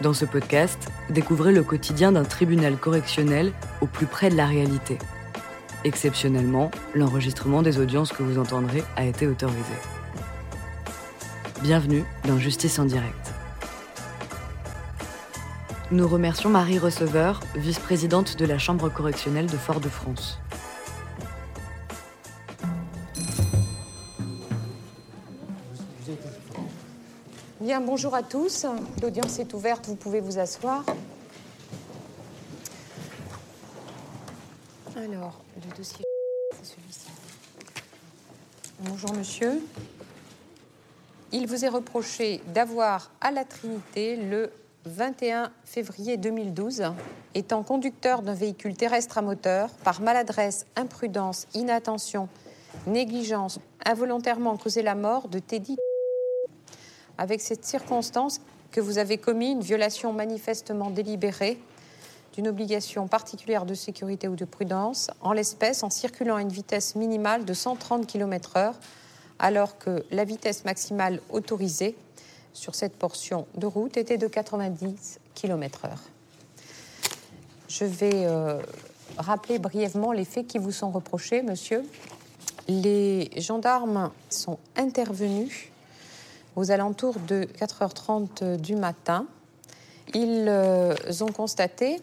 Dans ce podcast, découvrez le quotidien d'un tribunal correctionnel au plus près de la réalité. Exceptionnellement, l'enregistrement des audiences que vous entendrez a été autorisé. Bienvenue dans Justice en direct. Nous remercions Marie Receveur, vice-présidente de la Chambre correctionnelle de Fort-de-France. Bien, bonjour à tous. L'audience est ouverte, vous pouvez vous asseoir. Alors, le dossier, c'est celui-ci. Bonjour monsieur. Il vous est reproché d'avoir à la Trinité le 21 février 2012, étant conducteur d'un véhicule terrestre à moteur, par maladresse, imprudence, inattention, négligence, involontairement causé la mort de Teddy avec cette circonstance que vous avez commis une violation manifestement délibérée d'une obligation particulière de sécurité ou de prudence, en l'espèce en circulant à une vitesse minimale de 130 km/h, alors que la vitesse maximale autorisée sur cette portion de route était de 90 km/h. Je vais euh, rappeler brièvement les faits qui vous sont reprochés, monsieur. Les gendarmes sont intervenus aux alentours de 4h30 du matin. Ils euh, ont constaté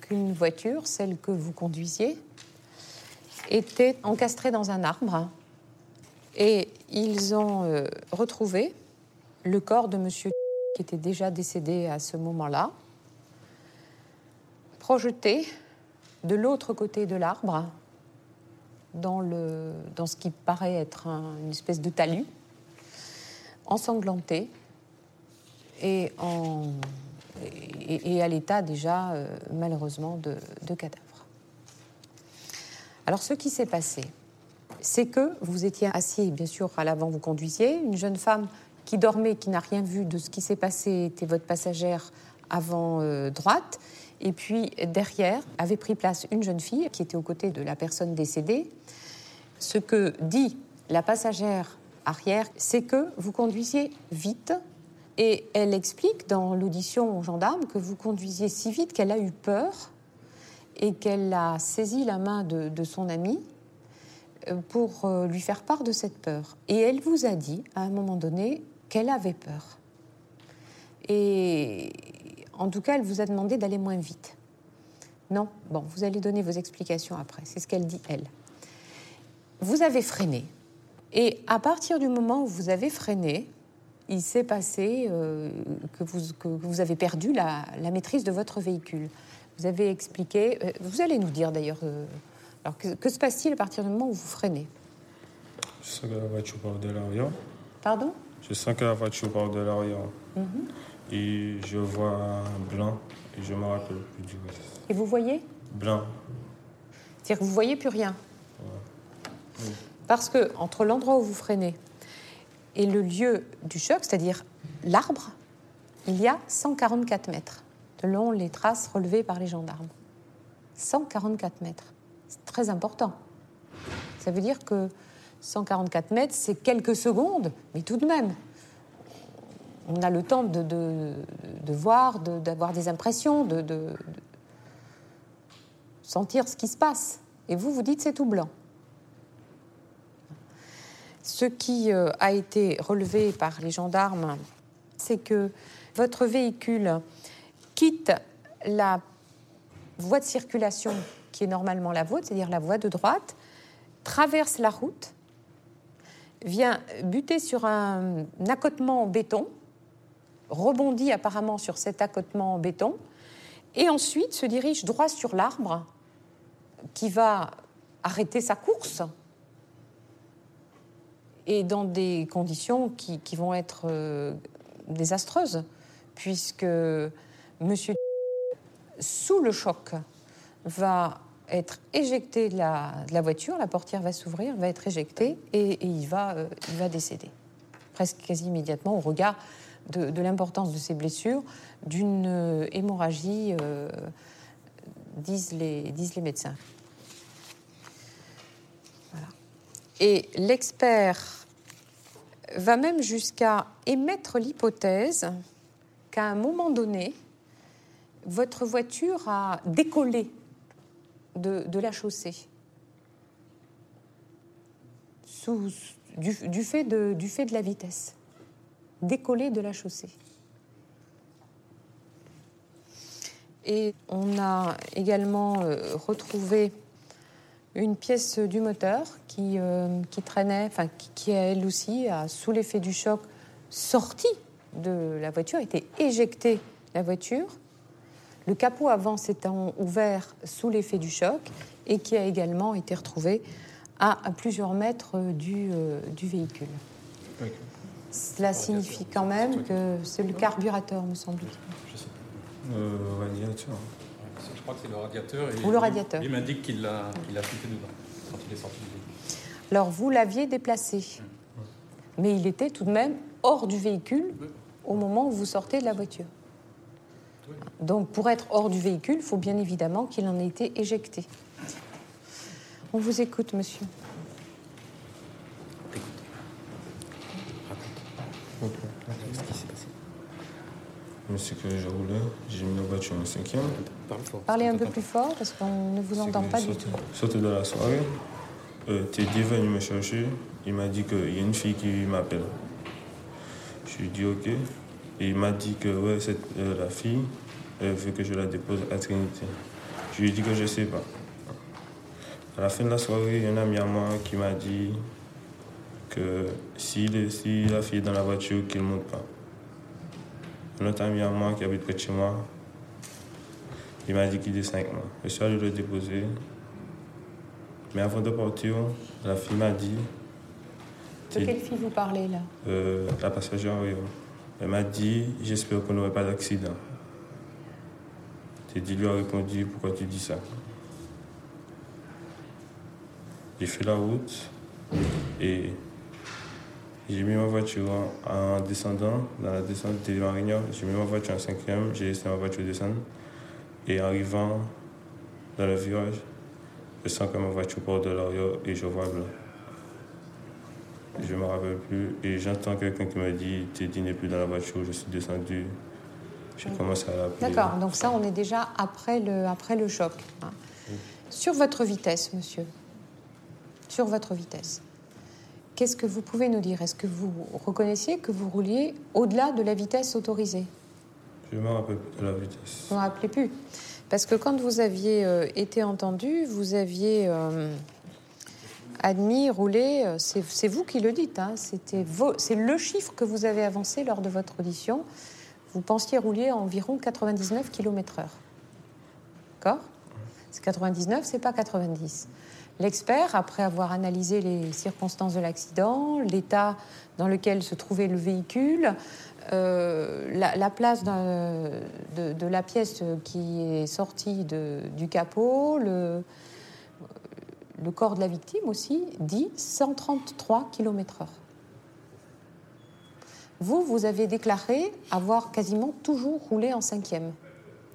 qu'une voiture, celle que vous conduisiez, était encastrée dans un arbre et ils ont euh, retrouvé le corps de monsieur qui était déjà décédé à ce moment-là, projeté de l'autre côté de l'arbre, dans, ce qui paraît être une espèce de talus ensanglanté et, à l'état déjà euh, malheureusement de, de cadavre. Alors ce qui s'est passé, c'est que vous étiez assis, bien sûr, à l'avant, vous conduisiez. Une jeune femme qui dormait, qui n'a rien vu de ce qui s'est passé, était votre passagère avant euh, droite. Et puis derrière avait pris place une jeune fille qui était aux côtés de la personne décédée. Ce que dit la passagère arrière, c'est que vous conduisiez vite. Et elle explique dans l'audition aux gendarmes que vous conduisiez si vite qu'elle a eu peur et qu'elle a saisi la main de, son ami euh, pour euh, lui faire part de cette peur. Et elle vous a dit, à un moment donné, qu'elle avait peur. Et en tout cas, elle vous a demandé d'aller moins vite. Non Bon, vous allez donner vos explications après. C'est ce qu'elle dit, elle. Vous avez freiné. Et à partir du moment où vous avez freiné, il s'est passé euh, que, vous, que, vous, avez perdu la, maîtrise de votre véhicule. Vous avez expliqué, euh, vous allez nous dire d'ailleurs, euh, alors que, se passe-t-il à partir du moment où vous freinez? Je sens que la voiture part de l'arrière. Pardon? Je sens que la voiture part de l'arrière. Mhm. Et je vois blanc et je me rappelle plus du reste. Et vous voyez? Blanc. C'est-à-dire que vous voyez plus rien? Oui. Parce que entre l'endroit où vous freinez et le lieu du choc, c'est-à-dire l'arbre, il y a 144 mètres, selon les traces relevées par les gendarmes. 144 mètres. C'est très important. Ça veut dire que 144 mètres, c'est quelques secondes, mais tout de même. On a le temps de, de, voir, d'avoir des impressions, de, de sentir ce qui se passe. Et vous, vous dites c'est tout blanc. Ce qui euh, a été relevé par les gendarmes, c'est que votre véhicule quitte la voie de circulation qui est normalement la vôtre, c'est-à-dire la voie de droite, traverse la route, vient buter sur un accotement en béton, rebondit apparemment sur cet accotement en béton, et ensuite se dirige droit sur l'arbre qui va arrêter sa course et dans des conditions qui, vont être euh, désastreuses, puisque Monsieur sous le choc va être éjecté de la, la voiture, la portière va s'ouvrir, va être éjecté et, il, va, euh, il va décéder, presque quasi immédiatement au regard de, l'importance de ces blessures, d'une euh, hémorragie, disent, les, disent les médecins. Et l'expert va même jusqu'à émettre l'hypothèse qu'à un moment donné, votre voiture a décollé de, la chaussée sous, du, du fait de, du fait de la vitesse. Décollé de la chaussée. Et on a également euh, retrouvé une pièce du moteur qui, euh, qui traînait, enfin qui, qui, elle aussi, a, sous l'effet du choc, sorti de la voiture, était éjectée de la voiture. Le capot avant s'étant ouvert sous l'effet du choc et qui a également été retrouvé à, à plusieurs mètres du, euh, du véhicule. Cela signifie quand même que c'est le carburateur, me semble-t-il. Je sais Euh, radiateur. Je crois que c'est le radiateur. Et Ou le radiateur. Il m'indique qu'il l'a qu'il a foutu dedans quand il est sorti du véhicule. Alors vous l'aviez déplacé, mais il était tout de même hors du véhicule au moment où vous sortez de la voiture. Donc pour être hors du véhicule, il faut bien évidemment qu'il en ait été éjecté. On vous écoute, monsieur. Ok. Qu'est-ce qui s'est passé C'est que je roulais, j'ai mis la voiture en cinquième. Parle fort. Parlez un peu plus fort parce qu'on ne vous entend pas du tout. Sauté de la soirée, euh, Teddy est venu me chercher. Il m'a dit qu'il y a une fille qui m'appelle. Je lui ai dit ok. Et il m'a dit que ouais, c'est euh, la fille elle veut que je la dépose à Trinité. Je lui ai dit que je sais pas. À la fin de la soirée, il y a un ami à moi qui m'a dit que si, le- si la fille est dans la voiture, qu'il ne monte pas. Un autre ami à moi qui habite près de chez moi, il m'a dit qu'il descend avec moi. Je suis allé le déposer. Mais avant de partir, la fille m'a dit, De quelle fille vous parlez là? Euh, la passagère, oui, elle m'a dit, j'espère qu'on n'aurait pas d'accident. Teddy lui a répondu, pourquoi tu dis ça? J'ai fait la route et j'ai mis ma voiture en, en descendant, dans la descente de Marignan, j'ai mis ma voiture en cinquième, j'ai laissé ma voiture descendre. Et arrivant dans le virage, je sens que ma voiture part de l'arrière et je vois blanc. Je ne me rappelle plus et j'entends quelqu'un qui me dit Teddy n'est plus dans la voiture, je suis descendu. J'ai commencé à l'appeler. D'accord, donc ça, on est déjà après le, après le choc. hein. Sur votre vitesse, monsieur, sur votre vitesse, qu'est-ce que vous pouvez nous dire? Est-ce que vous reconnaissiez que vous rouliez au-delà de la vitesse autorisée? Je ne me rappelle plus de la vitesse. Vous ne rappelez plus? Parce que quand vous aviez euh, été entendu, vous aviez euh, admis rouler, euh, c'est vous qui le dites, hein, c'est le chiffre que vous avez avancé lors de votre audition. Vous pensiez rouler à environ 99 km/h. D'accord? C'est 99, c'est pas 90. L'expert, après avoir analysé les circonstances de l'accident, l'état dans lequel se trouvait le véhicule, euh, la, la place de, la pièce qui est sortie du capot, le, le corps de la victime aussi, dit 133 km/h. Vous, vous avez déclaré avoir quasiment toujours roulé en cinquième. Vous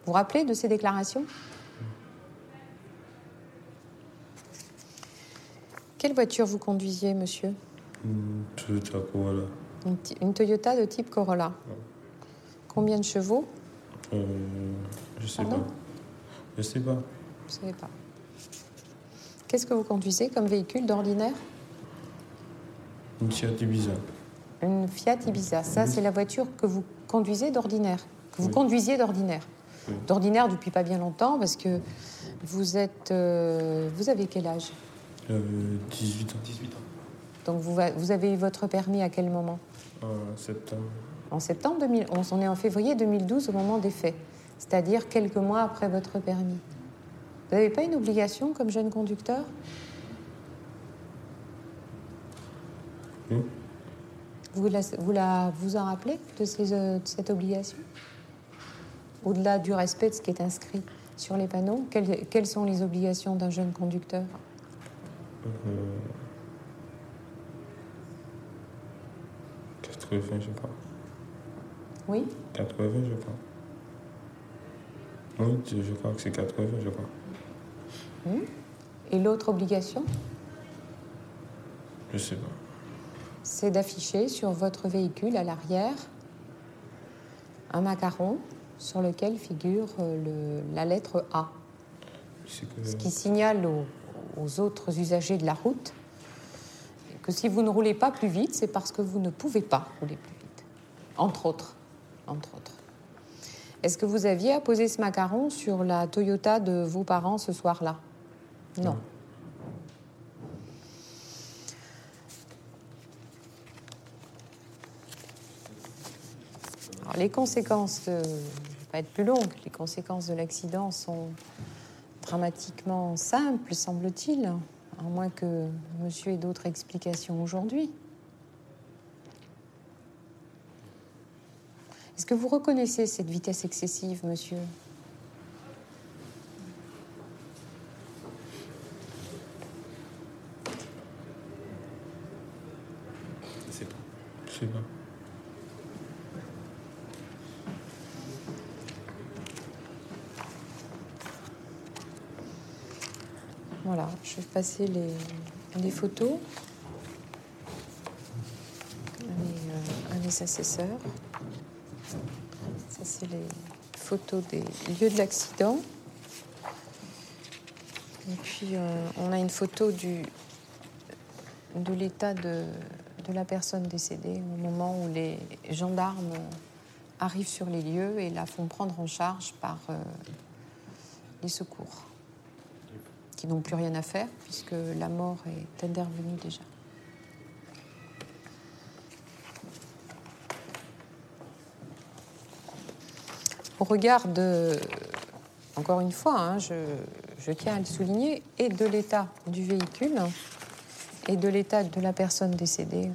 vous rappelez de ces déclarations? Quelle voiture vous conduisiez, monsieur Une Toyota Corolla. une, Toyota de type Corolla. Combien de chevaux Euh, je sais Pardon pas. Je sais pas. Vous ne savez pas. Qu'est-ce que vous conduisez comme véhicule d'ordinaire Une Fiat Ibiza. Une Fiat Ibiza. Ça, c'est la voiture que vous conduisez d'ordinaire, que vous Oui. conduisiez d'ordinaire. Oui. D'ordinaire depuis pas bien longtemps, parce que vous êtes, euh, vous avez quel âge? Euh, 18 ans. 18 ans. Donc vous, avez eu votre permis à quel moment? En septembre. En septembre 2011. On est en février 2012 au moment des faits, c'est-à-dire quelques mois après votre permis. Vous n'avez pas une obligation comme jeune conducteur? Oui. Vous, la, vous, la- vous en rappelez de, ces, euh, de cette obligation? Au-delà du respect de ce qui est inscrit sur les panneaux, quelles, quelles sont les obligations d'un jeune conducteur? Euh, 80, je crois. Oui 80, je crois. Oui, je crois que c'est 80, je crois. Et l'autre obligation, Je sais pas. c'est d'afficher sur votre véhicule à l'arrière un macaron sur lequel figure euh, le- la lettre A, ce qui signale aux, aux autres usagers de la route que si vous ne roulez pas plus vite, c'est parce que vous ne pouvez pas rouler plus vite. Entre autres. Entre autres. Est-ce que vous aviez apposé ce macaron sur la Toyota de vos parents ce soir-là? Non. Alors, les conséquences, de, pas être plus longue, les conséquences de l'accident sont dramatiquement simples, semble-t-il, à moins que monsieur ait d'autres explications aujourd'hui. Est-ce que vous reconnaissez cette vitesse excessive, monsieur Je sais pas. Je sais pas. Voilà, je vais passer les, photos à mes, euh, mes assesseurs. Ça, c'est les photos des lieux de l'accident. Et puis, euh, on a une photo du, de l'état de, de la personne décédée au moment où les gendarmes arrivent sur les lieux et la font prendre en charge par euh, les secours qui n'ont plus rien à faire puisque la mort est intervenue déjà. Au regard de, encore une fois, hein, je, je tiens à le souligner, et de l'état du véhicule et de l'état de la personne décédée,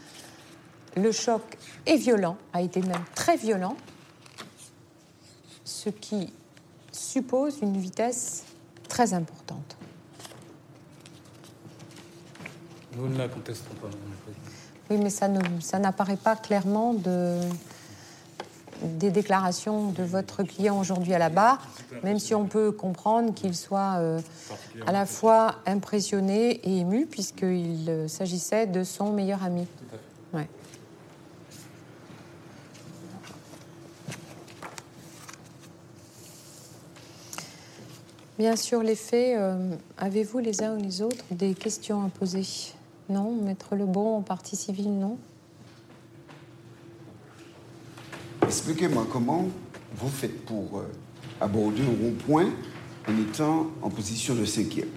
le choc est violent, a été même très violent, ce qui suppose une vitesse très importante. Nous ne la contestons pas. Oui, mais ça ne- ça n'apparaît pas clairement de, des déclarations de votre client aujourd'hui à la barre, même si on peut comprendre qu'il soit euh, à la fois impressionné et ému, puisqu'il euh, s'agissait de son meilleur ami. Ouais. Bien sûr, les faits, euh, avez-vous les uns ou les autres des questions à poser? Non Mettre le bon en partie civile, non Expliquez-moi comment vous faites pour euh, aborder un rond-point en étant en position de cinquième.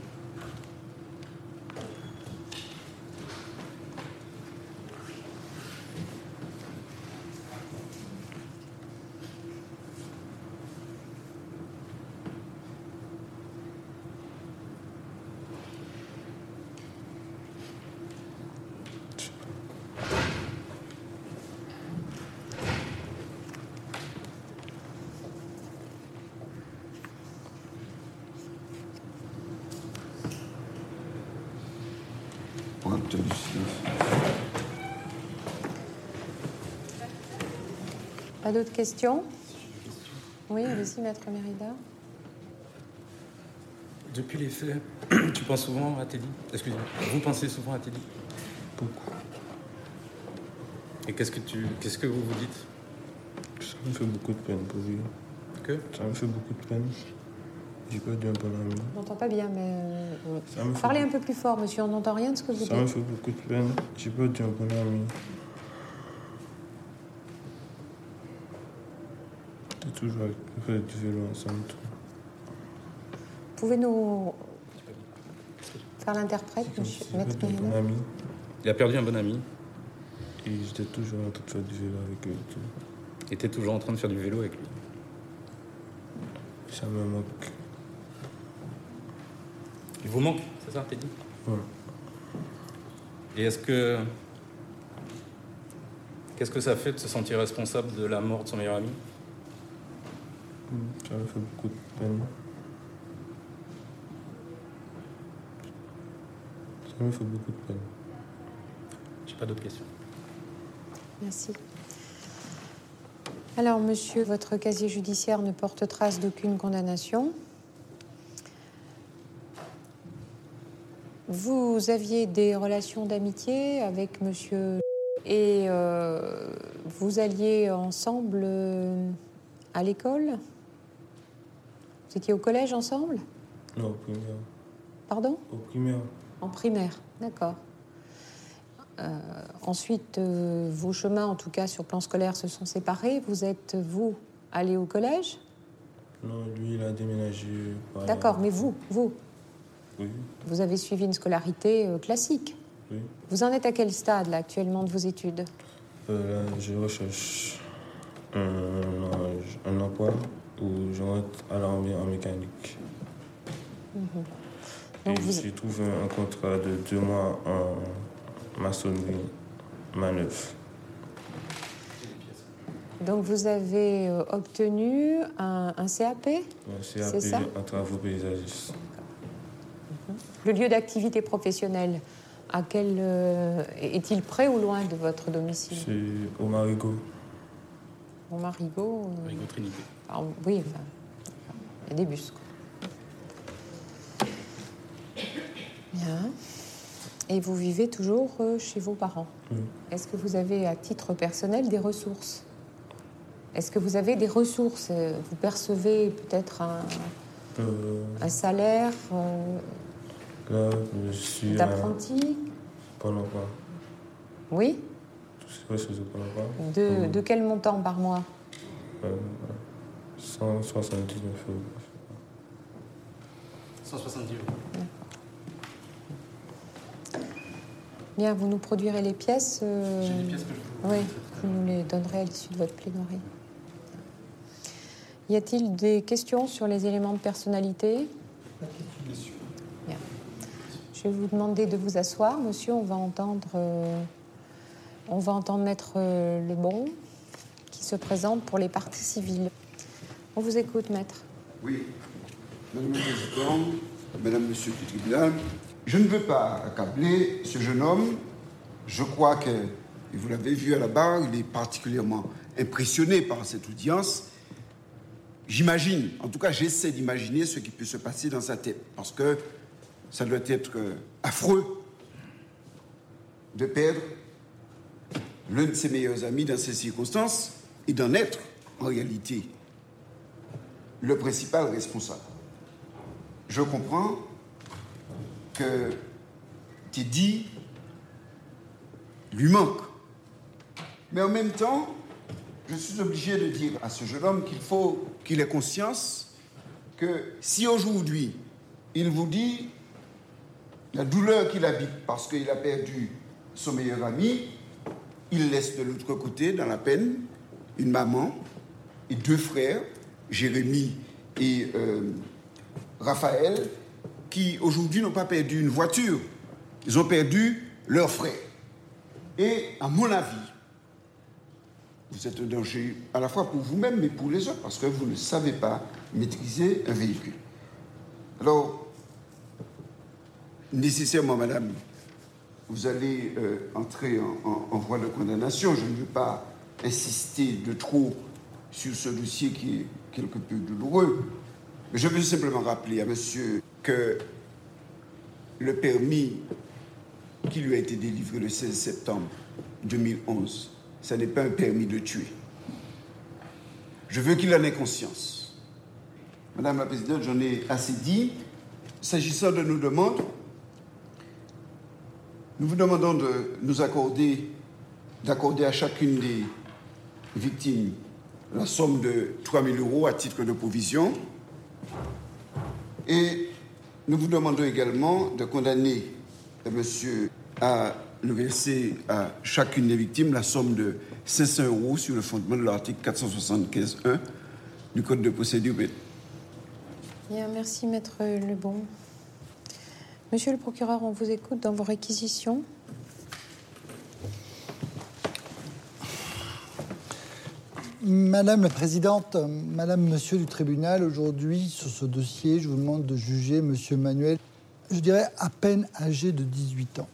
Pour obtenir cela. Pas d'autres questions Oui, allez-y, Maître Mérida. Depuis les faits, tu penses souvent à Teddy? Excusez-moi. Vous pensez souvent à Teddy? Beaucoup. Et qu'est-ce que tu, qu'est-ce que vous vous dites? Ça me fait beaucoup de peine pour lui. Que? Ça me fait beaucoup de peine. J'ai perdu un bon ami. On n'entend pas bien, mais... euh, Parlez un peu plus fort, monsieur, on n'entend rien de ce que vous ça me dites. fait beaucoup de peine. J'ai perdu un bon ami. On a toujours fait du vélo ensemble. Pouvez-nous faire l'interprète, monsieur si Maître. Il a perdu un bon ami. Et j'étais toujours en train de faire du vélo avec et. Et t'es toujours en train de faire du vélo avec lui. Ça me manque. Il vous manque, c'est ça, Teddy? Voilà. Et est-ce que. Qu'est-ce que ça fait de se sentir responsable de la mort de son meilleur ami? Ça me fait beaucoup de peine. Ça me fait beaucoup de peine. J'ai pas d'autres questions. Merci. Alors, monsieur, votre casier judiciaire ne porte trace d'aucune condamnation. Vous aviez des relations d'amitié avec monsieur et euh, vous alliez ensemble euh, à l'école? Vous étiez au collège ensemble? Non, au primaire. Pardon? Au primaire. En primaire, d'accord. Euh, ensuite, euh, vos chemins, en tout cas sur plan scolaire, se sont séparés. Vous êtes, vous, allé au collège? Non, lui, il a déménagé. par- D'accord, mais vous, vous, Oui, vous avez suivi une scolarité euh, classique. oui. Vous en êtes à quel stade, là, actuellement, de vos études? Euh, là, je recherche un, un emploi où je rentre à l'armée en mécanique. Donc Et vous- j'ai trouvé un contrat de deux mois en maçonnerie manœuvre. Donc, vous avez euh, obtenu un, un CAP C'est C'est ça? en travaux paysagistes. Le lieu d'activité professionnelle, à quel, euh, est-il près ou loin de votre domicile? C'est au Marigot. Au Marigot euh, votre Trinité. Oui, enfin, il y a des bus. quoi. Bien. Et vous vivez toujours euh, chez vos parents? Oui. Est-ce que vous avez, à titre personnel, des ressources? Est-ce que vous avez des ressources? Euh, Vous percevez peut-être un, Euh, un salaire euh, là, je suis à d'apprenti? Pôle emploi. Oui Pôle emploi. de, Mhm. de quel montant par mois? Euh, 179 euros. 170 euros. Bien, vous nous produirez les pièces. euh, J'ai des pièces que je vous Oui, vous nous les donnerez à l'issue de votre plaidoirie. Y a-t-il des questions sur les éléments de personnalité? Bien. Je vais vous demander de vous asseoir, monsieur. On va entendre, euh, on va entendre Maître euh, Lebon qui se présente pour les parties civiles. On vous écoute, Maître. Oui. Madame la Présidente, Madame, Monsieur du tribunal, je ne veux pas accabler ce jeune homme. Je crois que, vous l'avez vu à la barre, il est particulièrement impressionné par cette audience. J'imagine, en tout cas j'essaie d'imaginer ce qui peut se passer dans sa tête, parce que ça doit être affreux de perdre l'un de ses meilleurs amis dans ces circonstances et d'en être, en réalité, le principal responsable. Je comprends que Teddy lui manque. Mais en même temps, je suis obligé de dire à ce jeune homme qu'il faut qu'il ait conscience que si aujourd'hui il vous dit la douleur qu'il habite parce qu'il a perdu son meilleur ami, il laisse de l'autre côté, dans la peine, une maman et deux frères, Jérémie et euh, Raphaël, qui aujourd'hui n'ont pas perdu une voiture, ils ont perdu leur frère. Et à mon avis, vous êtes un danger à la fois pour vous-même mais pour les autres, parce que vous ne savez pas maîtriser un véhicule. Alors, nécessairement, madame, vous allez euh, entrer en, en- en voie de condamnation. Je ne veux pas insister de trop sur ce dossier qui est quelque peu douloureux. Je veux simplement rappeler à monsieur que le permis qui lui a été délivré le 16 septembre 2011, ce n'est pas un permis de tuer. Je veux qu'il en ait conscience. Madame la Présidente, j'en ai assez dit. S'agissant de nos demandes, nous vous demandons de nous accorder, d'accorder à chacune des victimes la somme de 3 000 euros à titre de provision. Et nous vous demandons également de condamner monsieur à nous verser à chacune des victimes la somme de 500 euros sur le fondement de l'article 475.1 du Code de procédure pénale. Bien, merci, Maître Lebon. Monsieur le procureur, on vous écoute dans vos réquisitions. Madame la Présidente, Madame, Monsieur du tribunal, aujourd'hui, sur ce dossier, je vous demande de juger Monsieur Manuel, je dirais à peine âgé de 18 ans.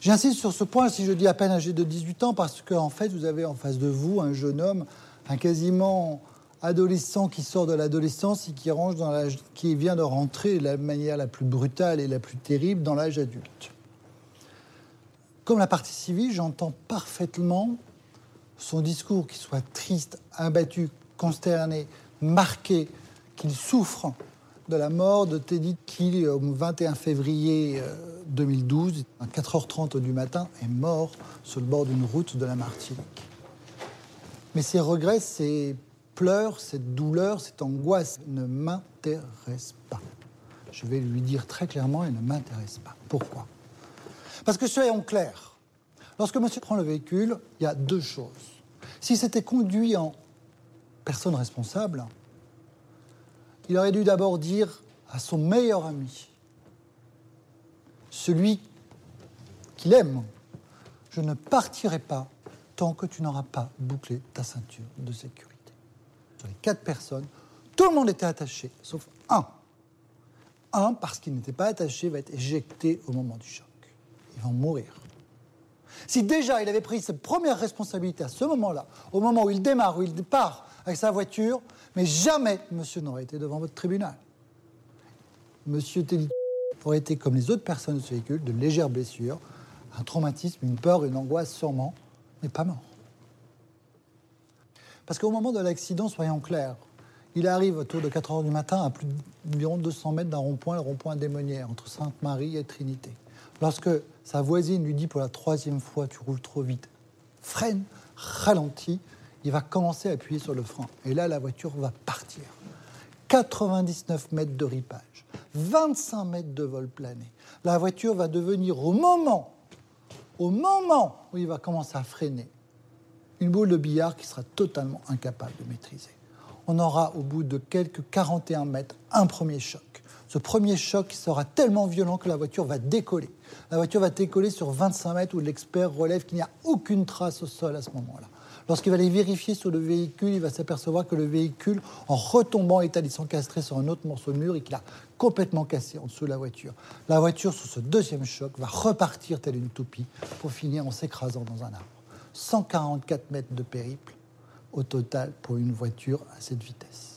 J'insiste sur ce point si je dis à peine âgé de 18 ans parce qu'en fait, vous avez en face de vous un jeune homme, un quasiment adolescent qui sort de l'adolescence et qui, range dans qui vient de rentrer de la manière la plus brutale et la plus terrible dans l'âge adulte. Comme la partie civile, j'entends parfaitement son discours, qui soit triste, abattu, consterné, marqué, qu'il souffre de la mort de Teddy qui, le 21 février 2012, à 4h30 du matin, est mort sur le bord d'une route de la Martinique. Mais ces regrets, ces pleurs, cette douleur, cette angoisse ne m'intéressent pas. Je vais lui dire très clairement, elle ne m'intéresse pas. Pourquoi? Parce que soyons clairs, lorsque monsieur prend le véhicule, il y a deux choses. Si c'était conduit en personne responsable, il aurait dû d'abord dire à son meilleur ami, celui qu'il aime, je ne partirai pas tant que tu n'auras pas bouclé ta ceinture de sécurité. Sur les quatre personnes, tout le monde était attaché, sauf un. Un, parce qu'il n'était pas attaché, va être éjecté au moment du choc. Ils vont mourir. Si déjà il avait pris sa première responsabilité à ce moment-là, au moment où il démarre, où il part avec sa voiture, mais jamais monsieur n'aurait été devant votre tribunal. Monsieur Telly aurait été comme les autres personnes de ce véhicule, de légères blessures, un traumatisme, une peur, une angoisse sûrement, mais pas mort. Parce qu'au moment de l'accident, soyons clairs, il arrive autour de 4 heures du matin à plus d'environ 200 mètres d'un rond-point, le rond-point démoniaire, entre Sainte-Marie et Trinité. Lorsque sa voisine lui dit pour la troisième fois Tu roules trop vite, freine, ralentit, il va commencer à appuyer sur le frein. Et là, la voiture va partir. 99 mètres de ripage, 25 mètres de vol plané. La voiture va devenir au moment, au moment où il va commencer à freiner, une boule de billard qui sera totalement incapable de maîtriser. On aura au bout de quelques 41 mètres un premier choc. Ce premier choc sera tellement violent que la voiture va décoller. La voiture va décoller sur 25 mètres où l'expert relève qu'il n'y a aucune trace au sol à ce moment-là. Lorsqu'il va aller vérifier sur le véhicule, il va s'apercevoir que le véhicule, en retombant, est allé s'encastrer sur un autre morceau de mur et qu'il a complètement cassé en dessous de la voiture. La voiture, sous ce deuxième choc, va repartir telle une toupie pour finir en s'écrasant dans un arbre. 144 mètres de périple au total pour une voiture à cette vitesse.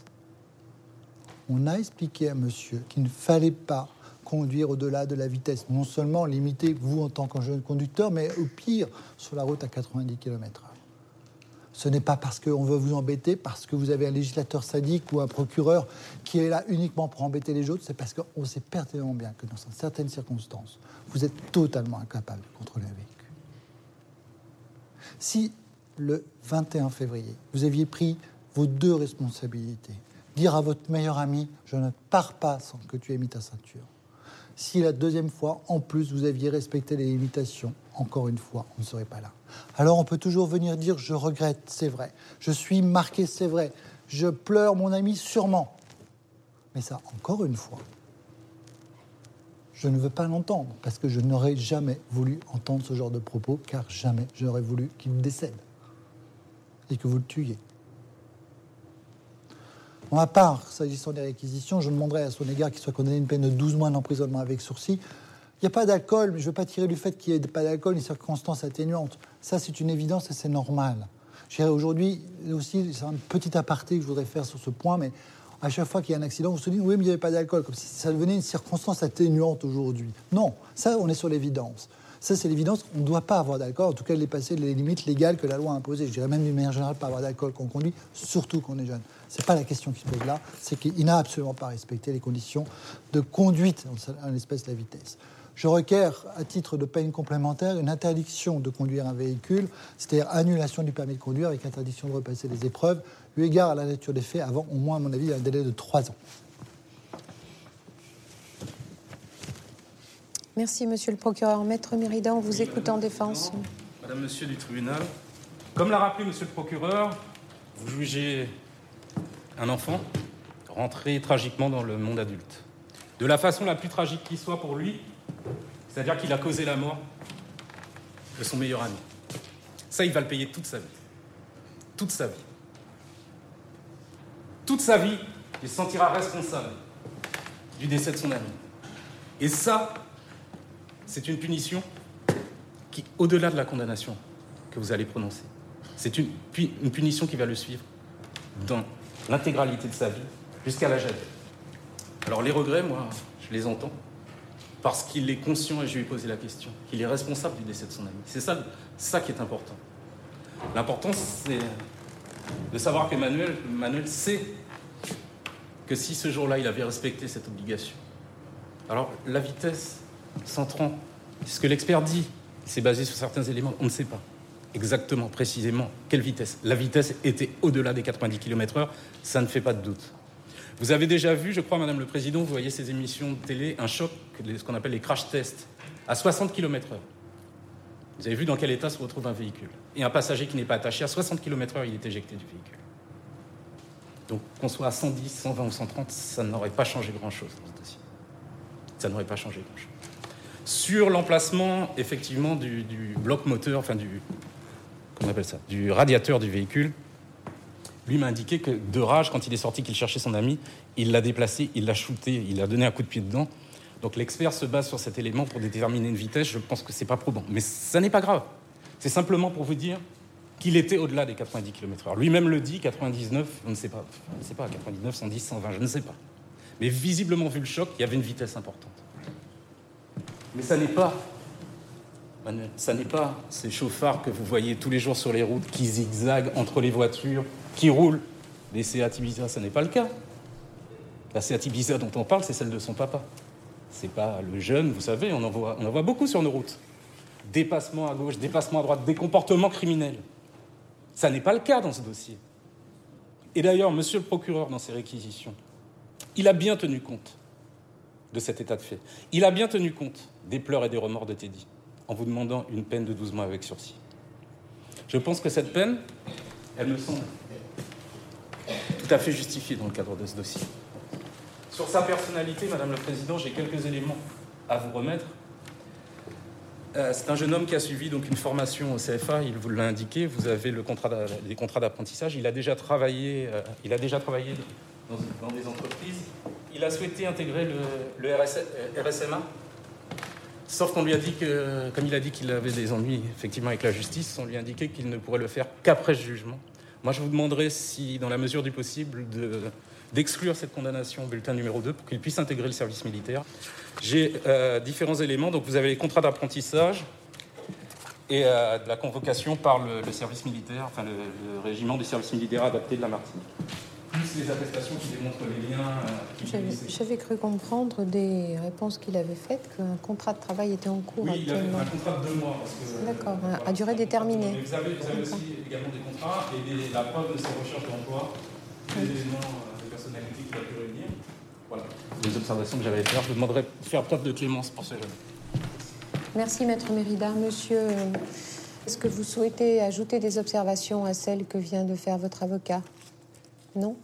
On a expliqué à monsieur qu'il ne fallait pas conduire au-delà de la vitesse, non seulement limiter vous en tant que jeune conducteur, mais au pire sur la route à 90 km/h. Ce n'est pas parce qu'on veut vous embêter, parce que vous avez un législateur sadique ou un procureur qui est là uniquement pour embêter les autres, c'est parce qu'on sait pertinemment bien que dans certaines circonstances, vous êtes totalement incapable de contrôler un véhicule. Si le 21 février, vous aviez pris vos deux responsabilités, dire à votre meilleur ami, je ne pars pas sans que tu aies mis ta ceinture. Si la deuxième fois, en plus, vous aviez respecté les limitations, encore une fois, on ne serait pas là. Alors on peut toujours venir dire, je regrette, c'est vrai. Je suis marqué, c'est vrai. Je pleure, mon ami, sûrement. Mais ça, encore une fois, je ne veux pas l'entendre, parce que je n'aurais jamais voulu entendre ce genre de propos, car jamais je n'aurais voulu qu'il décède et que vous le tuiez. Pour à part, s'agissant des réquisitions, je demanderais à son égard qu'il soit condamné à une peine de 12 mois d'emprisonnement avec sursis. Il n'y a pas d'alcool, mais je ne veux pas tirer du fait qu'il n'y ait pas d'alcool une circonstance atténuante. Ça, c'est une évidence et c'est normal. Aujourd'hui, aussi, c'est un petit aparté que je voudrais faire sur ce point, mais à chaque fois qu'il y a un accident, vous se dites oui, mais il n'y avait pas d'alcool, comme si ça devenait une circonstance atténuante aujourd'hui. Non, ça, on est sur l'évidence. Ça, c'est l'évidence. On ne doit pas avoir d'alcool, en tout cas, dépasser les limites légales que la loi a imposées. Je dirais même d'une manière générale, pas avoir d'alcool quand on conduit, surtout quand on est jeune. Ce n'est pas la question qui se pose là, c'est qu'il n'a absolument pas respecté les conditions de conduite en l'espèce la vitesse. Je requiers, à titre de peine complémentaire, une interdiction de conduire un véhicule, c'est-à-dire annulation du permis de conduire avec interdiction de repasser les épreuves, eu égard à la nature des faits, avant au moins, à mon avis, un délai de trois ans. Merci, monsieur le procureur. Maître Méridan, on vous écoute en défense. Madame, monsieur du tribunal, comme l'a rappelé monsieur le procureur, vous jugez un enfant rentré tragiquement dans le monde adulte. De la façon la plus tragique qui soit pour lui, c'est-à-dire qu'il a causé la mort de son meilleur ami. Ça, il va le payer toute sa vie. Toute sa vie. Toute sa vie, il se sentira responsable du décès de son ami. Et ça, c'est une punition qui, au-delà de la condamnation que vous allez prononcer, c'est une, une punition qui va le suivre dans l'intégralité de sa vie, jusqu'à l'âge adulte. Alors les regrets, moi, je les entends, parce qu'il est conscient, et je lui ai posé la question, qu'il est responsable du décès de son ami. C'est ça, ça qui est important. L'important, c'est de savoir qu'Emmanuel Manuel sait que si ce jour-là, il avait respecté cette obligation. Alors, la vitesse 130, ce que l'expert dit, c'est basé sur certains éléments, on ne sait pas exactement, précisément, quelle vitesse. La vitesse était au-delà des 90 km/h, ça ne fait pas de doute. Vous avez déjà vu, je crois, Madame le Président, vous voyez ces émissions de télé, un choc, ce qu'on appelle les crash tests, à 60 km/h. Vous avez vu dans quel état se retrouve un véhicule. Et un passager qui n'est pas attaché à 60 km/h, il est éjecté du véhicule. Donc qu'on soit à 110, 120 ou 130, ça n'aurait pas changé grand-chose dans ce dossier. Ça n'aurait pas changé grand-chose. Sur l'emplacement, effectivement, du, bloc moteur, enfin du, comment on appelle ça, du radiateur du véhicule, lui m'a indiqué que de rage, quand il est sorti, qu'il cherchait son ami, il l'a déplacé, il l'a shooté, il a donné un coup de pied dedans. Donc l'expert se base sur cet élément pour déterminer une vitesse. Je pense que c'est pas probant. Mais ça n'est pas grave. C'est simplement pour vous dire qu'il était au-delà des 90 km/h. Lui-même le dit, 99, on ne sait pas. Je ne sais pas, 99, 110, 120, je ne sais pas. Mais visiblement, vu le choc, il y avait une vitesse importante. Mais ça n'est pas, ça n'est pas ces chauffards que vous voyez tous les jours sur les routes qui zigzaguent entre les voitures, qui roulent. Les Seat Ibiza, ça n'est pas le cas. La Seat Ibiza dont on parle, c'est celle de son papa. C'est pas le jeune, vous savez, on en, voit, on en voit beaucoup sur nos routes. Dépassement à gauche, dépassement à droite, des comportements criminels. Ça n'est pas le cas dans ce dossier. Et d'ailleurs, monsieur le procureur, dans ses réquisitions, il a bien tenu compte de cet état de fait. Il a bien tenu compte des pleurs et des remords de Teddy en vous demandant une peine de 12 mois avec sursis. Je pense que cette peine, elle me semble tout à fait justifiée dans le cadre de ce dossier. Sur sa personnalité, Madame la Présidente, j'ai quelques éléments à vous remettre. Euh, c'est un jeune homme qui a suivi donc une formation au CFA, il vous l'a indiqué, vous avez le contrat les contrats d'apprentissage, il a déjà travaillé, euh, dans, des entreprises, il a souhaité intégrer le, le RS, RSMA, sauf qu'on lui a dit que, comme il a dit qu'il avait des ennuis effectivement avec la justice, on lui a indiqué qu'il ne pourrait le faire qu'après ce jugement. Moi je vous demanderai si, dans la mesure du possible, de d'exclure cette condamnation au bulletin numéro 2 pour qu'il puisse intégrer le service militaire. J'ai euh, différents éléments. Donc vous avez les contrats d'apprentissage et euh, la convocation par le, le service militaire, enfin le, le, régiment du service militaire adapté de la Martinique. Plus les attestations qui démontrent les liens. Euh, J'avais cru comprendre des réponses qu'il avait faites qu'un contrat de travail était en cours oui, actuellement. un contrat de deux mois. D'accord, à durée déterminée. Vous avez, vous avez aussi également des contrats et des, la preuve de ses recherches d'emploi, des éléments personnalité qui va pu réunir. Voilà, les observations que j'avais faites. Je vous demanderai de faire preuve de clémence pour ce jeune. Merci, Maître Mérida. Monsieur, est-ce que vous souhaitez ajouter des observations à celles que vient de faire votre avocat? Non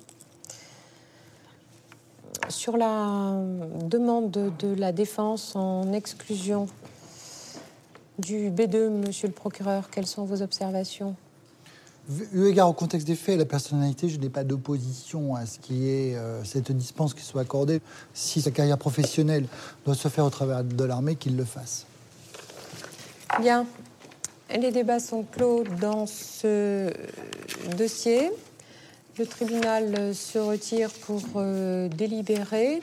Sur la demande de la défense en exclusion du B2, monsieur le procureur, quelles sont vos observations? Eu égard au contexte des faits et la personnalité, je n'ai pas d'opposition à ce qui est euh, cette dispense qui soit accordée. Si sa carrière professionnelle doit se faire au travers de l'armée, qu'il le fasse. Bien. Les débats sont clos dans ce dossier. Le tribunal se retire pour euh, délibérer.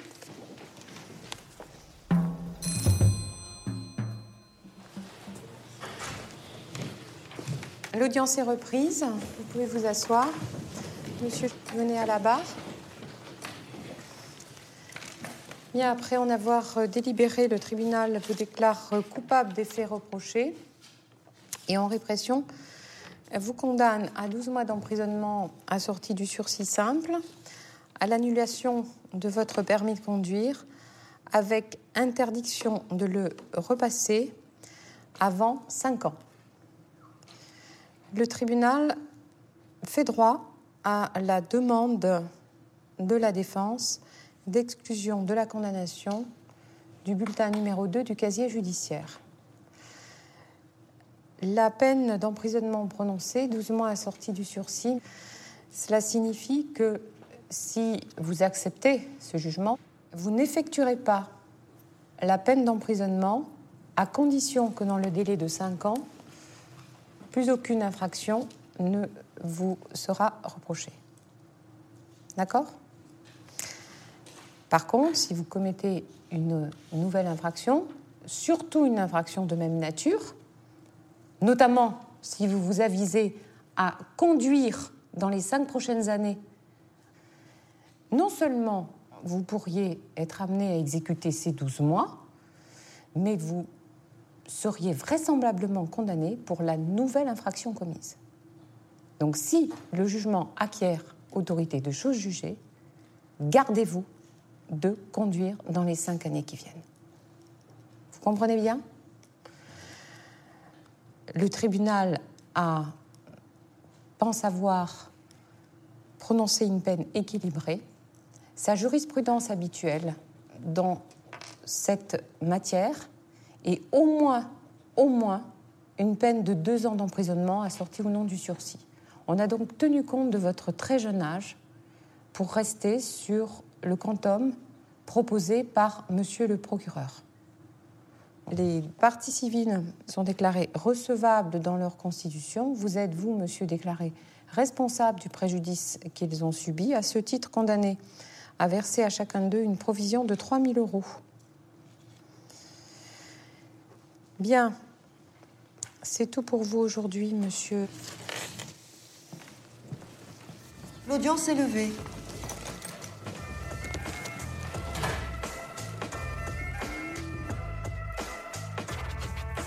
L'audience est reprise. Vous pouvez vous asseoir. Monsieur, venez à la barre. Bien, après en avoir délibéré, le tribunal vous déclare coupable des faits reprochés et en répression vous condamne à 12 mois d'emprisonnement assorti du sursis simple, à l'annulation de votre permis de conduire, avec interdiction de le repasser avant 5 ans le tribunal fait droit à la demande de la défense d'exclusion de la condamnation du bulletin numéro 2 du casier judiciaire. La peine d'emprisonnement prononcée, 12 mois assortie du sursis, cela signifie que si vous acceptez ce jugement, vous n'effectuerez pas la peine d'emprisonnement à condition que dans le délai de 5 ans, plus aucune infraction ne vous sera reprochée. D'accord? Par contre, si vous commettez une nouvelle infraction, surtout une infraction de même nature, notamment si vous vous avisez à conduire dans les cinq prochaines années, non seulement vous pourriez être amené à exécuter ces 12 mois, mais vous seriez vraisemblablement condamné pour la nouvelle infraction commise. Donc si le jugement acquiert autorité de chose jugée, gardez-vous de conduire dans les cinq années qui viennent. Vous comprenez bien? Le tribunal a, pense avoir prononcé une peine équilibrée. Sa jurisprudence habituelle dans cette matière est au moins, au moins une peine de deux ans d'emprisonnement assortie ou non du sursis. On a donc tenu compte de votre très jeune âge pour rester sur le quantum proposé par Monsieur le procureur. Les parties civiles sont déclarées recevables dans leur constitution. Vous êtes, vous, monsieur, déclaré responsable du préjudice qu'ils ont subi, à ce titre condamné à verser à chacun d'eux une provision de 3 000 euros. Bien, c'est tout pour vous aujourd'hui, monsieur. L'audience est levée.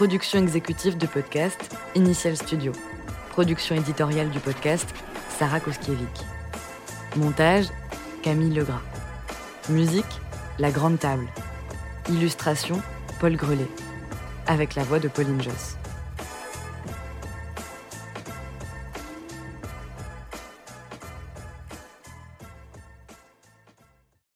Production exécutive du podcast, Initial Studio. Production éditoriale du podcast, Sarah Koskiewicz. Montage, Camille Legras. Musique, La Grande Table. Illustration, Paul Grelet. Avec la voix de Pauline Joss.